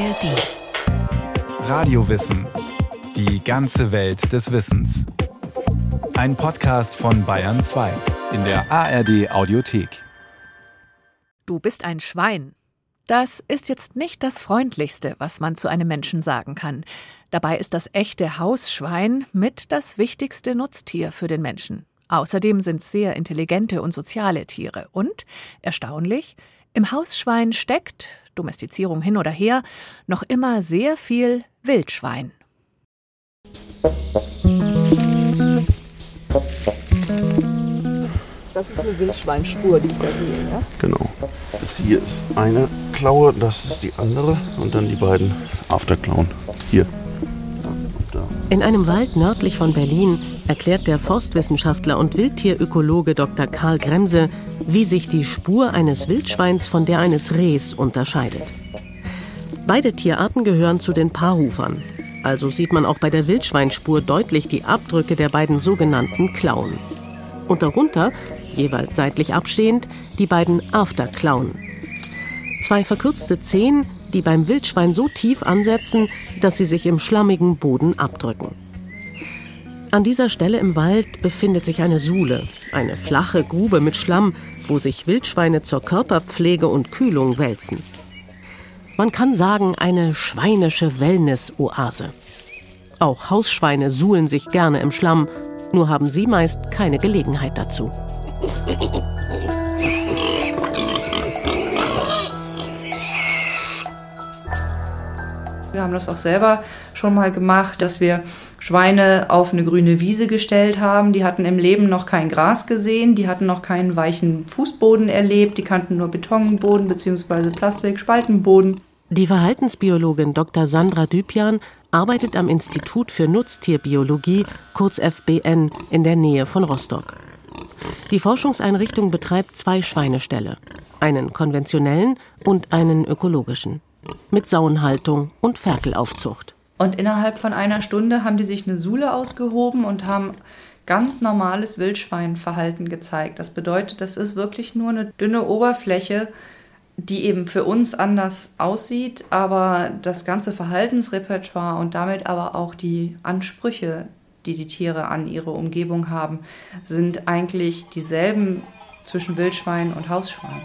ARD. Radiowissen. Die ganze Welt des Wissens. Ein Podcast von Bayern 2 in der ARD Audiothek. Du bist ein Schwein. Das ist jetzt nicht das Freundlichste, was man zu einem Menschen sagen kann. Dabei ist das echte Hausschwein mit das wichtigste Nutztier für den Menschen. Außerdem sind sehr intelligente und soziale Tiere. Und, erstaunlich, im Hausschwein steckt, Domestizierung hin oder her, noch immer sehr viel Wildschwein. Das ist eine Wildschweinspur, die ich da sehe, ja? Genau. Das hier ist eine Klaue, das ist die andere und dann die beiden Afterklauen. Hier. In einem Wald nördlich von Berlin erklärt der Forstwissenschaftler und Wildtierökologe Dr. Karl Gremse, wie sich die Spur eines Wildschweins von der eines Rehs unterscheidet. Beide Tierarten gehören zu den Paarhufern. Also sieht man auch bei der Wildschweinspur deutlich die Abdrücke der beiden sogenannten Klauen. Und darunter, jeweils seitlich abstehend, die beiden Afterklauen. Zwei verkürzte Zehen, die beim Wildschwein so tief ansetzen, dass sie sich im schlammigen Boden abdrücken. An dieser Stelle im Wald befindet sich eine Suhle, eine flache Grube mit Schlamm, wo sich Wildschweine zur Körperpflege und Kühlung wälzen. Man kann sagen, eine schweinische Wellness-Oase. Auch Hausschweine suhlen sich gerne im Schlamm, nur haben sie meist keine Gelegenheit dazu. Wir haben das auch selber schon mal gemacht, dass wir Schweine auf eine grüne Wiese gestellt haben. Die hatten im Leben noch kein Gras gesehen, die hatten noch keinen weichen Fußboden erlebt, die kannten nur Betonboden bzw. Plastik-Spaltenboden. Die Verhaltensbiologin Dr. Sandra Düpian arbeitet am Institut für Nutztierbiologie, kurz FBN, in der Nähe von Rostock. Die Forschungseinrichtung betreibt zwei Schweineställe, einen konventionellen und einen ökologischen, mit Sauenhaltung und Ferkelaufzucht. Und innerhalb von einer Stunde haben die sich eine Sule ausgehoben und haben ganz normales Wildschweinverhalten gezeigt. Das bedeutet, das ist wirklich nur eine dünne Oberfläche, die eben für uns anders aussieht, aber das ganze Verhaltensrepertoire und damit aber auch die Ansprüche, die die Tiere an ihre Umgebung haben, sind eigentlich dieselben zwischen Wildschwein und Hausschwein.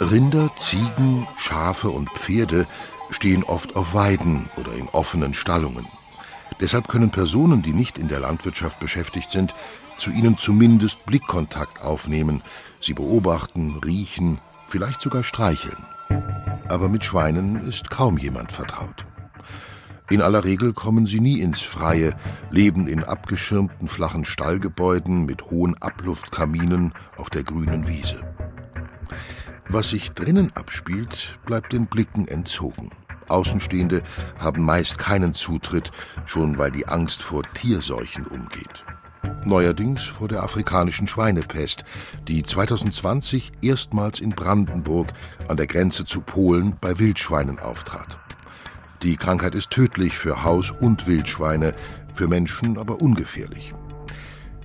Rinder, Ziegen, Schafe und Pferde stehen oft auf Weiden oder in offenen Stallungen. Deshalb können Personen, die nicht in der Landwirtschaft beschäftigt sind, zu ihnen zumindest Blickkontakt aufnehmen, sie beobachten, riechen, vielleicht sogar streicheln. Aber mit Schweinen ist kaum jemand vertraut. In aller Regel kommen sie nie ins Freie, leben in abgeschirmten flachen Stallgebäuden mit hohen Abluftkaminen auf der grünen Wiese. Was sich drinnen abspielt, bleibt den Blicken entzogen. Außenstehende haben meist keinen Zutritt, schon weil die Angst vor Tierseuchen umgeht. Neuerdings vor der afrikanischen Schweinepest, die 2020 erstmals in Brandenburg an der Grenze zu Polen bei Wildschweinen auftrat. Die Krankheit ist tödlich für Haus- und Wildschweine, für Menschen aber ungefährlich.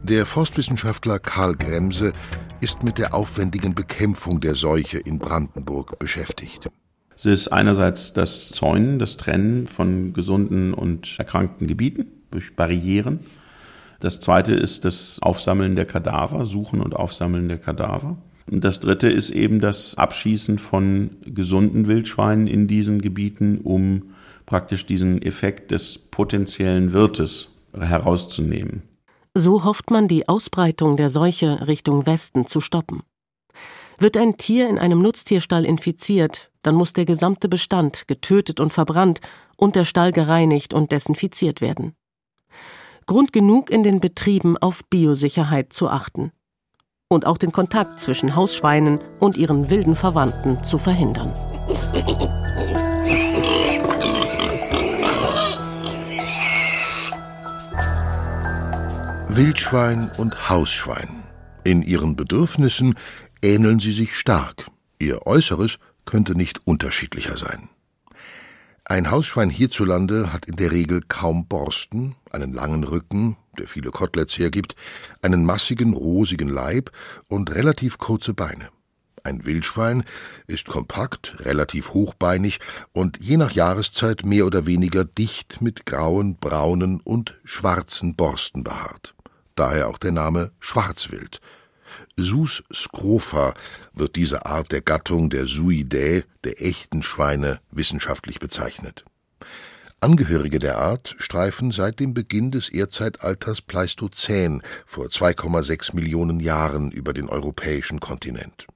Der Forstwissenschaftler Karl Gremse ist mit der aufwendigen Bekämpfung der Seuche in Brandenburg beschäftigt. Es ist einerseits das Zäunen, das Trennen von gesunden und erkrankten Gebieten durch Barrieren. Das zweite ist das Aufsammeln der Kadaver, Suchen und Aufsammeln der Kadaver. Und das dritte ist eben das Abschießen von gesunden Wildschweinen in diesen Gebieten, um praktisch diesen Effekt des potenziellen Wirtes herauszunehmen. So hofft man, die Ausbreitung der Seuche Richtung Westen zu stoppen. Wird ein Tier in einem Nutztierstall infiziert, dann muss der gesamte Bestand getötet und verbrannt und der Stall gereinigt und desinfiziert werden. Grund genug in den Betrieben auf Biosicherheit zu achten und auch den Kontakt zwischen Hausschweinen und ihren wilden Verwandten zu verhindern. Wildschwein und Hausschwein. In ihren Bedürfnissen ähneln sie sich stark. Ihr Äußeres könnte nicht unterschiedlicher sein. Ein Hausschwein hierzulande hat in der Regel kaum Borsten, einen langen Rücken, der viele Koteletts hergibt, einen massigen, rosigen Leib und relativ kurze Beine. Ein Wildschwein ist kompakt, relativ hochbeinig und je nach Jahreszeit mehr oder weniger dicht mit grauen, braunen und schwarzen Borsten behaart. Daher auch der Name Schwarzwild. Sus scrofa wird diese Art der Gattung der Suidae, der echten Schweine, wissenschaftlich bezeichnet. Angehörige der Art streifen seit dem Beginn des Erdzeitalters Pleistozän vor 2,6 Millionen Jahren über den europäischen Kontinent.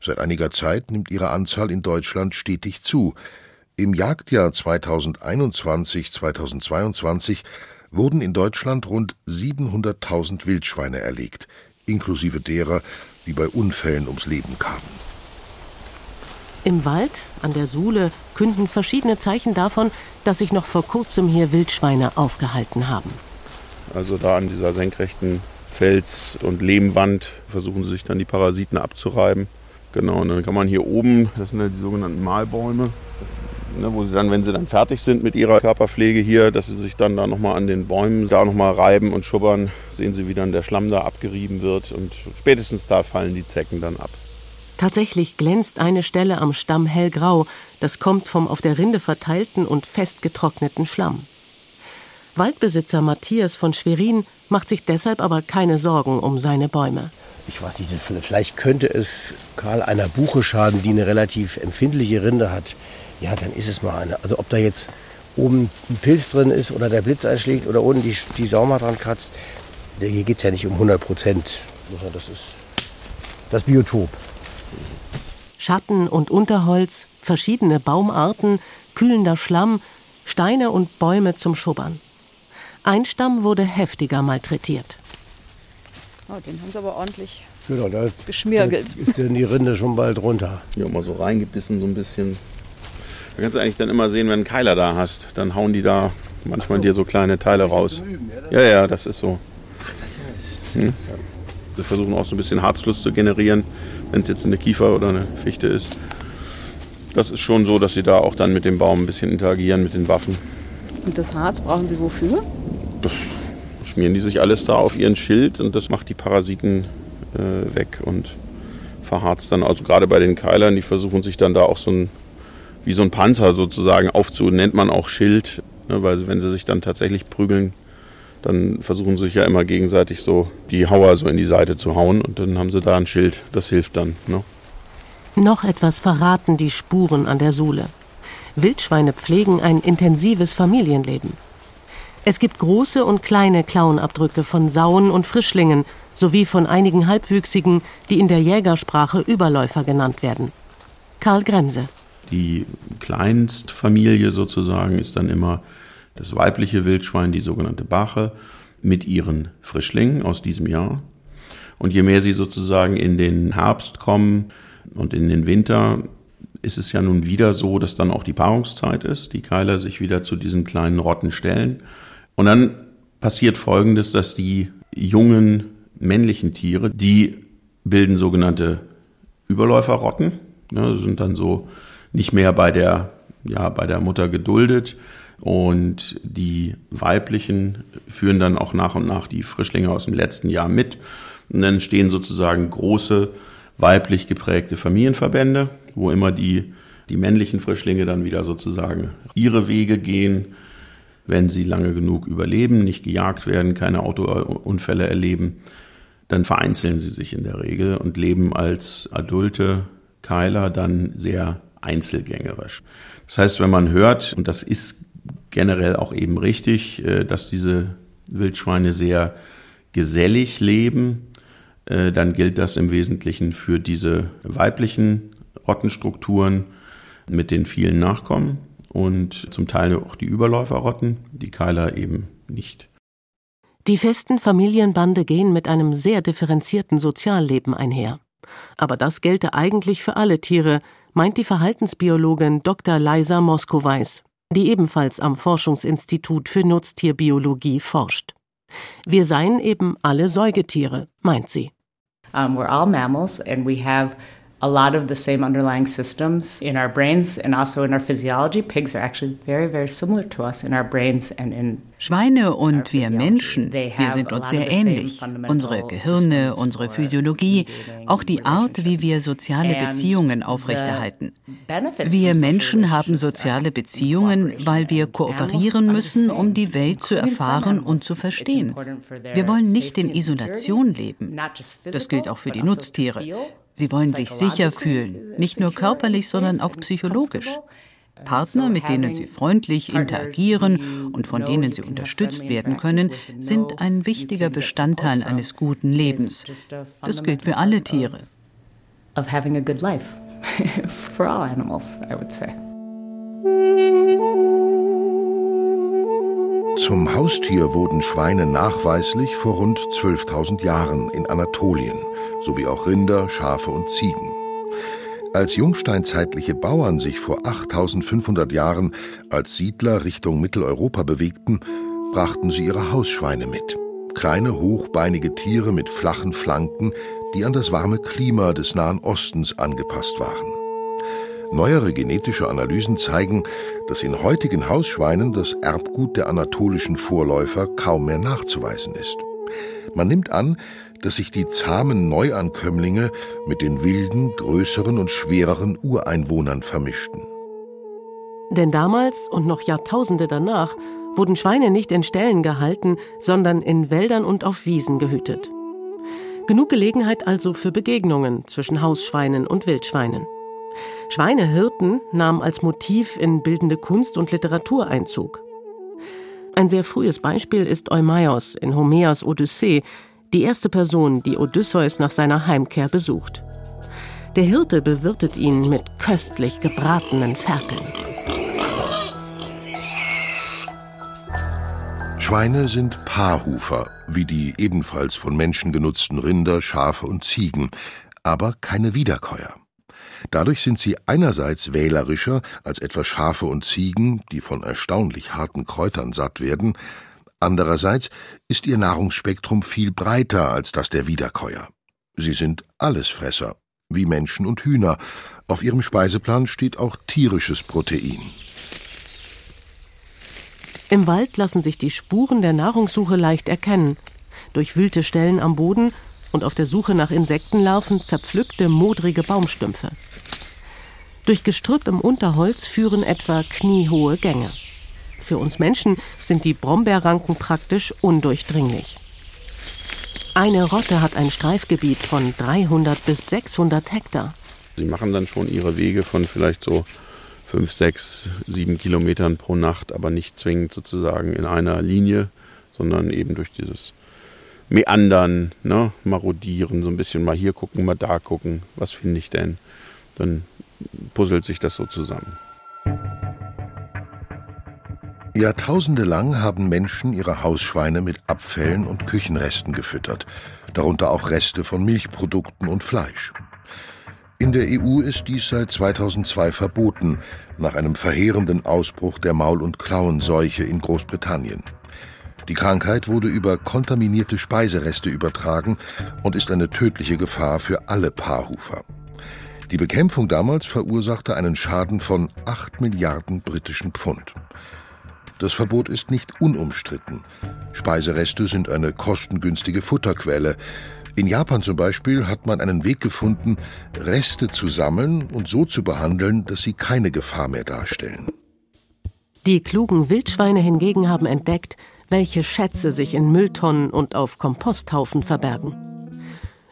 Seit einiger Zeit nimmt ihre Anzahl in Deutschland stetig zu. Im Jagdjahr 2021-2022 wurden in Deutschland rund 700.000 Wildschweine erlegt, inklusive derer, die bei Unfällen ums Leben kamen. Im Wald, an der Suhle, künden verschiedene Zeichen davon, dass sich noch vor kurzem hier Wildschweine aufgehalten haben. Also da an dieser senkrechten Fels- und Lehmwand versuchen sie sich dann die Parasiten abzureiben. Genau, und dann kann man hier oben, das sind ja die sogenannten Mahlbäume, ne, wo sie dann, wenn sie dann fertig sind mit ihrer Körperpflege hier, dass sie sich dann da nochmal an den Bäumen da nochmal reiben und schubbern, sehen sie, wie dann der Schlamm da abgerieben wird und spätestens da fallen die Zecken dann ab. Tatsächlich glänzt eine Stelle am Stamm hellgrau, das kommt vom auf der Rinde verteilten und festgetrockneten Schlamm. Waldbesitzer Matthias von Schwerin macht sich deshalb aber keine Sorgen um seine Bäume. Ich weiß nicht, vielleicht könnte es Karl einer Buche schaden, die eine relativ empfindliche Rinde hat. Ja, dann ist es mal eine. Also ob da jetzt oben ein Pilz drin ist oder der Blitz einschlägt oder unten die, die Sauma dran kratzt, hier geht es ja nicht um 100 Prozent. Das ist das Biotop. Schatten und Unterholz, verschiedene Baumarten, kühlender Schlamm, Steine und Bäume zum Schubbern. Ein Stamm wurde heftiger malträtiert. Oh, den haben sie aber ordentlich genau, da, geschmirgelt. Da ist denn die Rinde schon bald runter. Ja, mal so reingebissen, so ein bisschen. Da kannst du eigentlich dann immer sehen, wenn du einen Keiler da hast. Dann hauen die da manchmal so. dir so kleine Teile raus. Üben, ja, ja, ja, das ist so. Ach, das ist hm. Sie versuchen auch so ein bisschen Harzfluss zu generieren wenn es jetzt eine Kiefer oder eine Fichte ist. Das ist schon so, dass sie da auch dann mit dem Baum ein bisschen interagieren, mit den Waffen. Und das Harz brauchen sie wofür? Das schmieren die sich alles da auf ihren Schild und das macht die Parasiten äh, weg und verharzt dann. Also gerade bei den Keilern, die versuchen sich dann da auch so ein, wie so ein Panzer sozusagen aufzu, nennt man auch Schild, ne, weil wenn sie sich dann tatsächlich prügeln, dann versuchen sie sich ja immer gegenseitig so die Hauer so in die Seite zu hauen und dann haben sie da ein Schild. Das hilft dann. Ne? Noch etwas verraten die Spuren an der Sohle. Wildschweine pflegen ein intensives Familienleben. Es gibt große und kleine Klauenabdrücke von Sauen und Frischlingen sowie von einigen Halbwüchsigen, die in der Jägersprache Überläufer genannt werden. Karl Gremse. Die Kleinstfamilie sozusagen ist dann immer das weibliche Wildschwein, die sogenannte Bache, mit ihren Frischlingen aus diesem Jahr. Und je mehr sie sozusagen in den Herbst kommen und in den Winter, ist es ja nun wieder so, dass dann auch die Paarungszeit ist. Die Keiler sich wieder zu diesen kleinen Rotten stellen. Und dann passiert Folgendes, dass die jungen männlichen Tiere, die bilden sogenannte Überläuferrotten, ne, sind dann so nicht mehr bei der, ja, bei der Mutter geduldet und die weiblichen führen dann auch nach und nach die Frischlinge aus dem letzten Jahr mit. Und dann stehen sozusagen große weiblich geprägte Familienverbände, wo immer die, die männlichen Frischlinge dann wieder sozusagen ihre Wege gehen, wenn sie lange genug überleben, nicht gejagt werden, keine Autounfälle erleben. Dann vereinzeln sie sich in der Regel und leben als adulte Keiler dann sehr einzelgängerisch. Das heißt, wenn man hört, und das ist generell auch eben richtig, äh, dass diese Wildschweine sehr gesellig leben. Äh, dann gilt das im Wesentlichen für diese weiblichen Rottenstrukturen mit den vielen Nachkommen und zum Teil auch die Überläuferrotten, die Keiler eben nicht. Die festen Familienbande gehen mit einem sehr differenzierten Sozialleben einher. Aber das gelte eigentlich für alle Tiere, meint die Verhaltensbiologin Dr. Leisa Moskowais die ebenfalls am Forschungsinstitut für Nutztierbiologie forscht. Wir seien eben alle Säugetiere, meint sie. Um, we're all mammals and we have a lot of the same underlying systems in our brains and also in our physiology. Pigs are actually very, very similar to us in our brains and in Schweine und wir Menschen, wir sind uns sehr ähnlich. Unsere Gehirne, unsere Physiologie, auch die Art, wie wir soziale Beziehungen aufrechterhalten. Wir Menschen haben soziale Beziehungen, weil wir kooperieren müssen, um die Welt zu erfahren und zu verstehen. Wir wollen nicht in Isolation leben. Das gilt auch für die Nutztiere. Sie wollen sich sicher fühlen, nicht nur körperlich, sondern auch psychologisch. Partner, mit denen sie freundlich interagieren und von denen sie unterstützt werden können, sind ein wichtiger Bestandteil eines guten Lebens. Das gilt für alle Tiere. For all animals, I would say. Zum Haustier wurden Schweine nachweislich vor rund 12.000 Jahren in Anatolien, sowie auch Rinder, Schafe und Ziegen. Als jungsteinzeitliche Bauern sich vor 8500 Jahren als Siedler Richtung Mitteleuropa bewegten, brachten sie ihre Hausschweine mit. Kleine, hochbeinige Tiere mit flachen Flanken, die an das warme Klima des Nahen Ostens angepasst waren. Neuere genetische Analysen zeigen, dass in heutigen Hausschweinen das Erbgut der anatolischen Vorläufer kaum mehr nachzuweisen ist. Man nimmt an, dass sich die zahmen Neuankömmlinge mit den wilden, größeren und schwereren Ureinwohnern vermischten. Denn damals und noch Jahrtausende danach wurden Schweine nicht in Ställen gehalten, sondern in Wäldern und auf Wiesen gehütet. Genug Gelegenheit also für Begegnungen zwischen Hausschweinen und Wildschweinen. Schweinehirten nahmen als Motiv in bildende Kunst und Literatur Einzug. Ein sehr frühes Beispiel ist Eumaios in Homers Odyssee, die erste Person, die Odysseus nach seiner Heimkehr besucht. Der Hirte bewirtet ihn mit köstlich gebratenen Ferkeln. Schweine sind Paarhufer, wie die ebenfalls von Menschen genutzten Rinder, Schafe und Ziegen, aber keine Wiederkäuer. Dadurch sind sie einerseits wählerischer als etwa Schafe und Ziegen, die von erstaunlich harten Kräutern satt werden, Andererseits ist ihr Nahrungsspektrum viel breiter als das der Wiederkäuer. Sie sind Allesfresser, wie Menschen und Hühner. Auf ihrem Speiseplan steht auch tierisches Protein. Im Wald lassen sich die Spuren der Nahrungssuche leicht erkennen. Durch wühlte Stellen am Boden und auf der Suche nach Insektenlarven zerpflückte, modrige Baumstümpfe. Durch Gestrüpp im Unterholz führen etwa kniehohe Gänge. Für uns Menschen sind die Brombeerranken praktisch undurchdringlich. Eine Rotte hat ein Streifgebiet von 300 bis 600 Hektar. Sie machen dann schon ihre Wege von vielleicht so 5, 6, 7 Kilometern pro Nacht, aber nicht zwingend sozusagen in einer Linie, sondern eben durch dieses Meandern, ne, marodieren, so ein bisschen mal hier gucken, mal da gucken, was finde ich denn? Dann puzzelt sich das so zusammen. Jahrtausende lang haben Menschen ihre Hausschweine mit Abfällen und Küchenresten gefüttert, darunter auch Reste von Milchprodukten und Fleisch. In der EU ist dies seit 2002 verboten, nach einem verheerenden Ausbruch der Maul- und Klauenseuche in Großbritannien. Die Krankheit wurde über kontaminierte Speisereste übertragen und ist eine tödliche Gefahr für alle Paarhufer. Die Bekämpfung damals verursachte einen Schaden von 8 Milliarden britischen Pfund. Das Verbot ist nicht unumstritten. Speisereste sind eine kostengünstige Futterquelle. In Japan zum Beispiel hat man einen Weg gefunden, Reste zu sammeln und so zu behandeln, dass sie keine Gefahr mehr darstellen. Die klugen Wildschweine hingegen haben entdeckt, welche Schätze sich in Mülltonnen und auf Komposthaufen verbergen.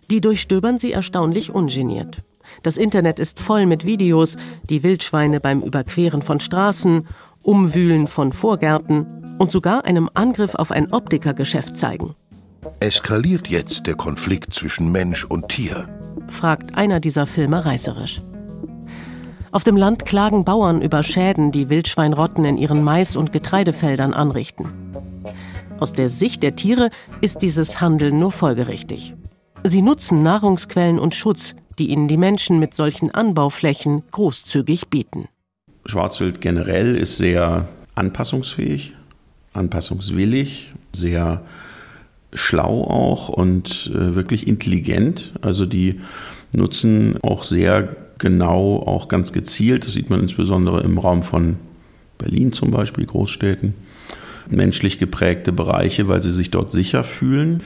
Die durchstöbern sie erstaunlich ungeniert. Das Internet ist voll mit Videos, die Wildschweine beim Überqueren von Straßen Umwühlen von Vorgärten und sogar einem Angriff auf ein Optikergeschäft zeigen. Eskaliert jetzt der Konflikt zwischen Mensch und Tier? fragt einer dieser Filme reißerisch. Auf dem Land klagen Bauern über Schäden, die Wildschweinrotten in ihren Mais- und Getreidefeldern anrichten. Aus der Sicht der Tiere ist dieses Handeln nur folgerichtig. Sie nutzen Nahrungsquellen und Schutz, die ihnen die Menschen mit solchen Anbauflächen großzügig bieten. Schwarzwild generell ist sehr anpassungsfähig, anpassungswillig, sehr schlau auch und äh, wirklich intelligent. Also die nutzen auch sehr genau, auch ganz gezielt, das sieht man insbesondere im Raum von Berlin zum Beispiel, Großstädten, menschlich geprägte Bereiche, weil sie sich dort sicher fühlen.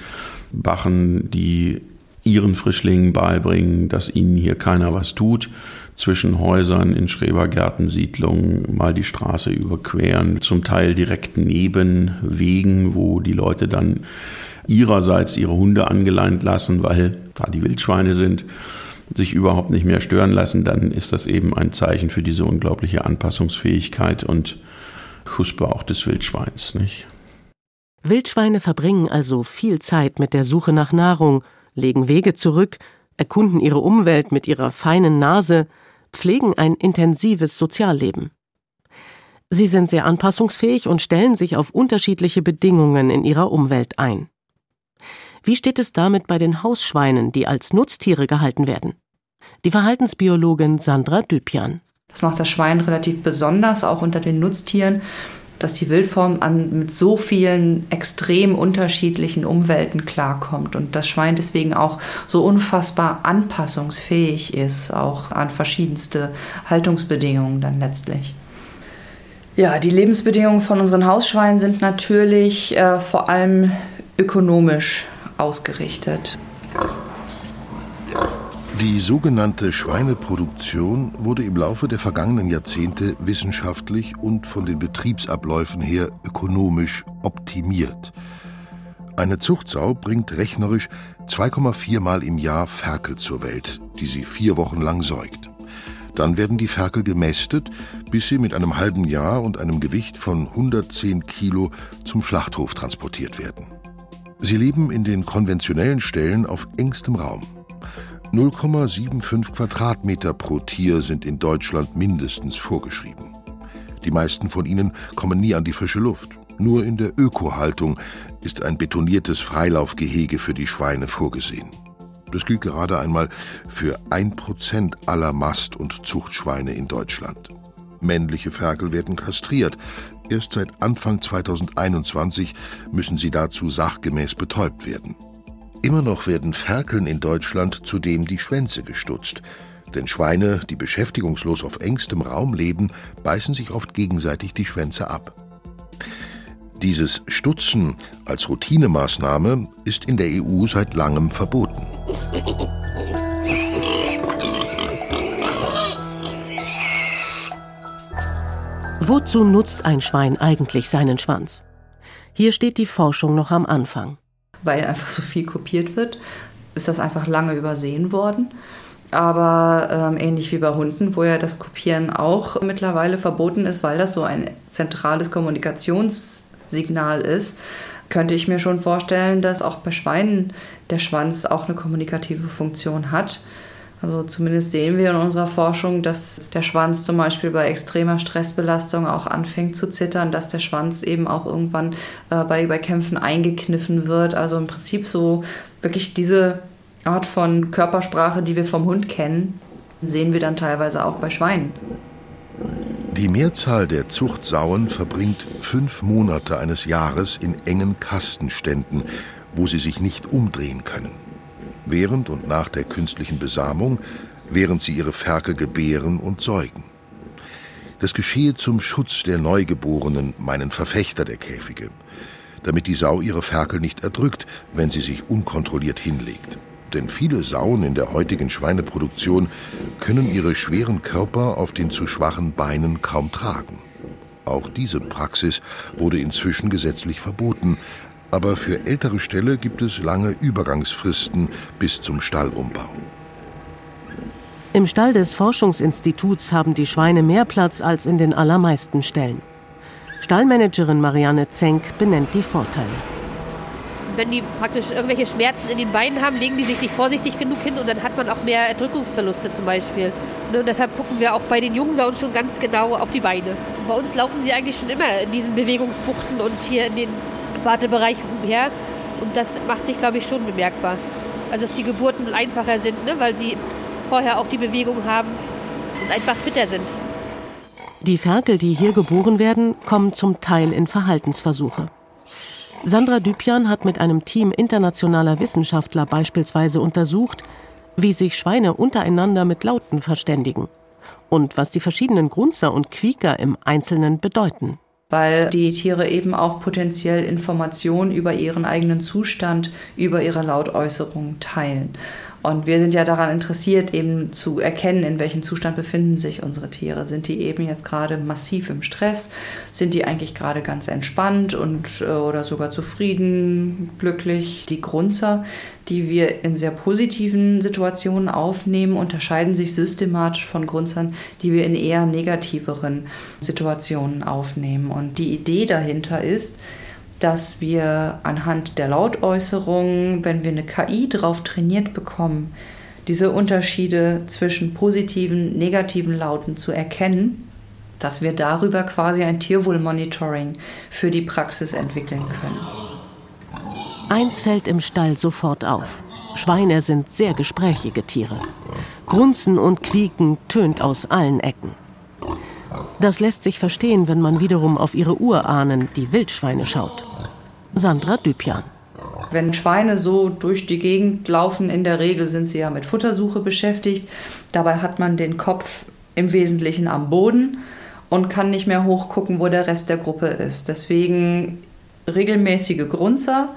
Bachen, die ihren Frischlingen beibringen, dass ihnen hier keiner was tut, zwischen Häusern in Schrebergärtensiedlungen mal die Straße überqueren, zum Teil direkt neben Wegen, wo die Leute dann ihrerseits ihre Hunde angeleint lassen, weil da die Wildschweine sind, sich überhaupt nicht mehr stören lassen, dann ist das eben ein Zeichen für diese unglaubliche Anpassungsfähigkeit und Huspe auch des Wildschweins, nicht? Wildschweine verbringen also viel Zeit mit der Suche nach Nahrung, legen Wege zurück, erkunden ihre Umwelt mit ihrer feinen Nase, pflegen ein intensives Sozialleben. Sie sind sehr anpassungsfähig und stellen sich auf unterschiedliche Bedingungen in ihrer Umwelt ein. Wie steht es damit bei den Hausschweinen, die als Nutztiere gehalten werden? Die Verhaltensbiologin Sandra Düpjan. Das macht das Schwein relativ besonders, auch unter den Nutztieren, dass die Wildform an, mit so vielen extrem unterschiedlichen Umwelten klarkommt und das Schwein deswegen auch so unfassbar anpassungsfähig ist, auch an verschiedenste Haltungsbedingungen dann letztlich. Ja, die Lebensbedingungen von unseren Hausschweinen sind natürlich äh, vor allem ökonomisch ausgerichtet. Die sogenannte Schweineproduktion wurde im Laufe der vergangenen Jahrzehnte wissenschaftlich und von den Betriebsabläufen her ökonomisch optimiert. Eine Zuchtsau bringt rechnerisch 2,4 Mal im Jahr Ferkel zur Welt, die sie vier Wochen lang säugt. Dann werden die Ferkel gemästet, bis sie mit einem halben Jahr und einem Gewicht von 110 Kilo zum Schlachthof transportiert werden. Sie leben in den konventionellen Ställen auf engstem Raum. 0,75 Quadratmeter pro Tier sind in Deutschland mindestens vorgeschrieben. Die meisten von ihnen kommen nie an die frische Luft. Nur in der Ökohaltung ist ein betoniertes Freilaufgehege für die Schweine vorgesehen. Das gilt gerade einmal für ein Prozent aller Mast- und Zuchtschweine in Deutschland. Männliche Ferkel werden kastriert, Erst seit Anfang 2021 müssen sie dazu sachgemäß betäubt werden. Immer noch werden Ferkeln in Deutschland zudem die Schwänze gestutzt. Denn Schweine, die beschäftigungslos auf engstem Raum leben, beißen sich oft gegenseitig die Schwänze ab. Dieses Stutzen als Routinemaßnahme ist in der EU seit langem verboten. Wozu nutzt ein Schwein eigentlich seinen Schwanz? Hier steht die Forschung noch am Anfang. Weil einfach so viel kopiert wird, ist das einfach lange übersehen worden. Aber ähm, ähnlich wie bei Hunden, wo ja das Kopieren auch mittlerweile verboten ist, weil das so ein zentrales Kommunikationssignal ist, könnte ich mir schon vorstellen, dass auch bei Schweinen der Schwanz auch eine kommunikative Funktion hat. Also zumindest sehen wir in unserer Forschung, dass der Schwanz zum Beispiel bei extremer Stressbelastung auch anfängt zu zittern, dass der Schwanz eben auch irgendwann äh, bei, bei Kämpfen eingekniffen wird. Also im Prinzip so wirklich diese Art von Körpersprache, die wir vom Hund kennen, sehen wir dann teilweise auch bei Schweinen. Die Mehrzahl der Zuchtsauen verbringt fünf Monate eines Jahres in engen Kastenständen, wo sie sich nicht umdrehen können während und nach der künstlichen Besamung, während sie ihre Ferkel gebären und säugen. Das geschehe zum Schutz der Neugeborenen, meinen Verfechter der Käfige, damit die Sau ihre Ferkel nicht erdrückt, wenn sie sich unkontrolliert hinlegt. Denn viele Sauen in der heutigen Schweineproduktion können ihre schweren Körper auf den zu schwachen Beinen kaum tragen. Auch diese Praxis wurde inzwischen gesetzlich verboten, aber für ältere Ställe gibt es lange Übergangsfristen bis zum Stallumbau. Im Stall des Forschungsinstituts haben die Schweine mehr Platz als in den allermeisten Ställen. Stallmanagerin Marianne Zenk benennt die Vorteile. Wenn die praktisch irgendwelche Schmerzen in den Beinen haben, legen die sich nicht vorsichtig genug hin und dann hat man auch mehr Erdrückungsverluste zum Beispiel. Und deshalb gucken wir auch bei den Jungsauen schon ganz genau auf die Beine. bei uns laufen sie eigentlich schon immer in diesen Bewegungsbuchten und hier in den Wartebereich umher. Und das macht sich, glaube ich, schon bemerkbar. Also, dass die Geburten einfacher sind, ne? weil sie vorher auch die Bewegung haben und einfach fitter sind. Die Ferkel, die hier geboren werden, kommen zum Teil in Verhaltensversuche. Sandra Düpjan hat mit einem Team internationaler Wissenschaftler beispielsweise untersucht, wie sich Schweine untereinander mit Lauten verständigen und was die verschiedenen Grunzer und Quieker im Einzelnen bedeuten weil die Tiere eben auch potenziell Informationen über ihren eigenen Zustand, über ihre Lautäußerungen teilen. Und wir sind ja daran interessiert, eben zu erkennen, in welchem Zustand befinden sich unsere Tiere. Sind die eben jetzt gerade massiv im Stress? Sind die eigentlich gerade ganz entspannt und äh, oder sogar zufrieden, glücklich? Die Grunzer, die wir in sehr positiven Situationen aufnehmen, unterscheiden sich systematisch von Grunzern, die wir in eher negativeren Situationen aufnehmen. Und die Idee dahinter ist, dass wir anhand der Lautäußerungen, wenn wir eine KI drauf trainiert bekommen, diese Unterschiede zwischen positiven, negativen Lauten zu erkennen, dass wir darüber quasi ein Tierwohlmonitoring für die Praxis entwickeln können. Eins fällt im Stall sofort auf. Schweine sind sehr gesprächige Tiere. Grunzen und Quieken tönt aus allen Ecken. Das lässt sich verstehen, wenn man wiederum auf ihre Urahnen, die Wildschweine, schaut. Sandra Düpjan. Wenn Schweine so durch die Gegend laufen, in der Regel sind sie ja mit Futtersuche beschäftigt. Dabei hat man den Kopf im Wesentlichen am Boden und kann nicht mehr hochgucken, wo der Rest der Gruppe ist. Deswegen regelmäßige Grunzer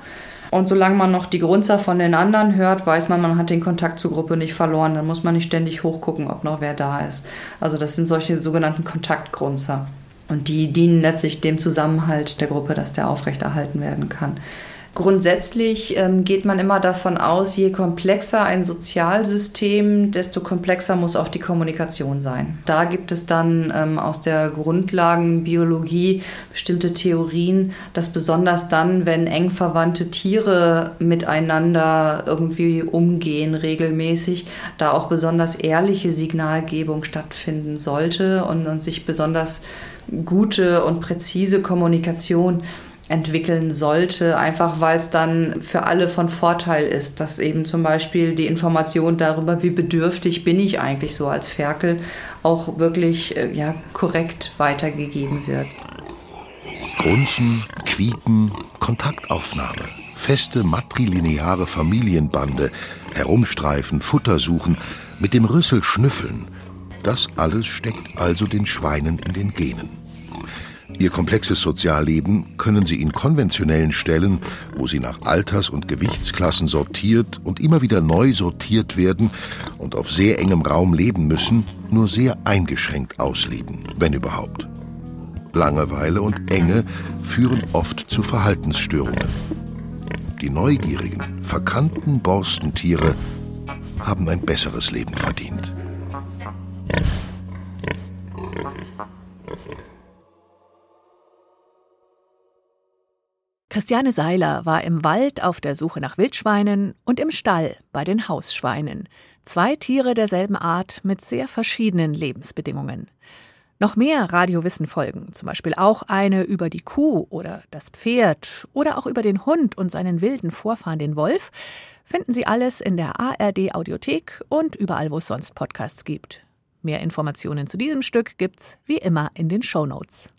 und solange man noch die Grunzer von den anderen hört, weiß man, man hat den Kontakt zur Gruppe nicht verloren. Dann muss man nicht ständig hochgucken, ob noch wer da ist. Also das sind solche sogenannten Kontaktgrunzer. Und die dienen letztlich dem Zusammenhalt der Gruppe, dass der aufrechterhalten werden kann. Grundsätzlich ähm, geht man immer davon aus, je komplexer ein Sozialsystem, desto komplexer muss auch die Kommunikation sein. Da gibt es dann ähm, aus der Grundlagenbiologie bestimmte Theorien, dass besonders dann, wenn eng verwandte Tiere miteinander irgendwie umgehen regelmäßig, da auch besonders ehrliche Signalgebung stattfinden sollte und, und sich besonders gute und präzise Kommunikation entwickeln sollte, einfach weil es dann für alle von Vorteil ist, dass eben zum Beispiel die Information darüber, wie bedürftig bin ich eigentlich so als Ferkel, auch wirklich äh, ja, korrekt weitergegeben wird. Grunzen, Quieken, Kontaktaufnahme, feste matrilineare Familienbande, herumstreifen, Futter suchen, mit dem Rüssel schnüffeln, das alles steckt also den Schweinen in den Genen. Ihr komplexes Sozialleben können sie in konventionellen Stellen, wo sie nach Alters- und Gewichtsklassen sortiert und immer wieder neu sortiert werden und auf sehr engem Raum leben müssen, nur sehr eingeschränkt ausleben, wenn überhaupt. Langeweile und Enge führen oft zu Verhaltensstörungen. Die neugierigen, verkannten Borstentiere haben ein besseres Leben verdient. Christiane Seiler war im Wald auf der Suche nach Wildschweinen und im Stall bei den Hausschweinen. Zwei Tiere derselben Art mit sehr verschiedenen Lebensbedingungen. Noch mehr Radiowissen folgen, zum Beispiel auch eine über die Kuh oder das Pferd oder auch über den Hund und seinen wilden Vorfahren, den Wolf, finden Sie alles in der ARD Audiothek und überall, wo es sonst Podcasts gibt. Mehr Informationen zu diesem Stück gibt's wie immer in den Show Notes.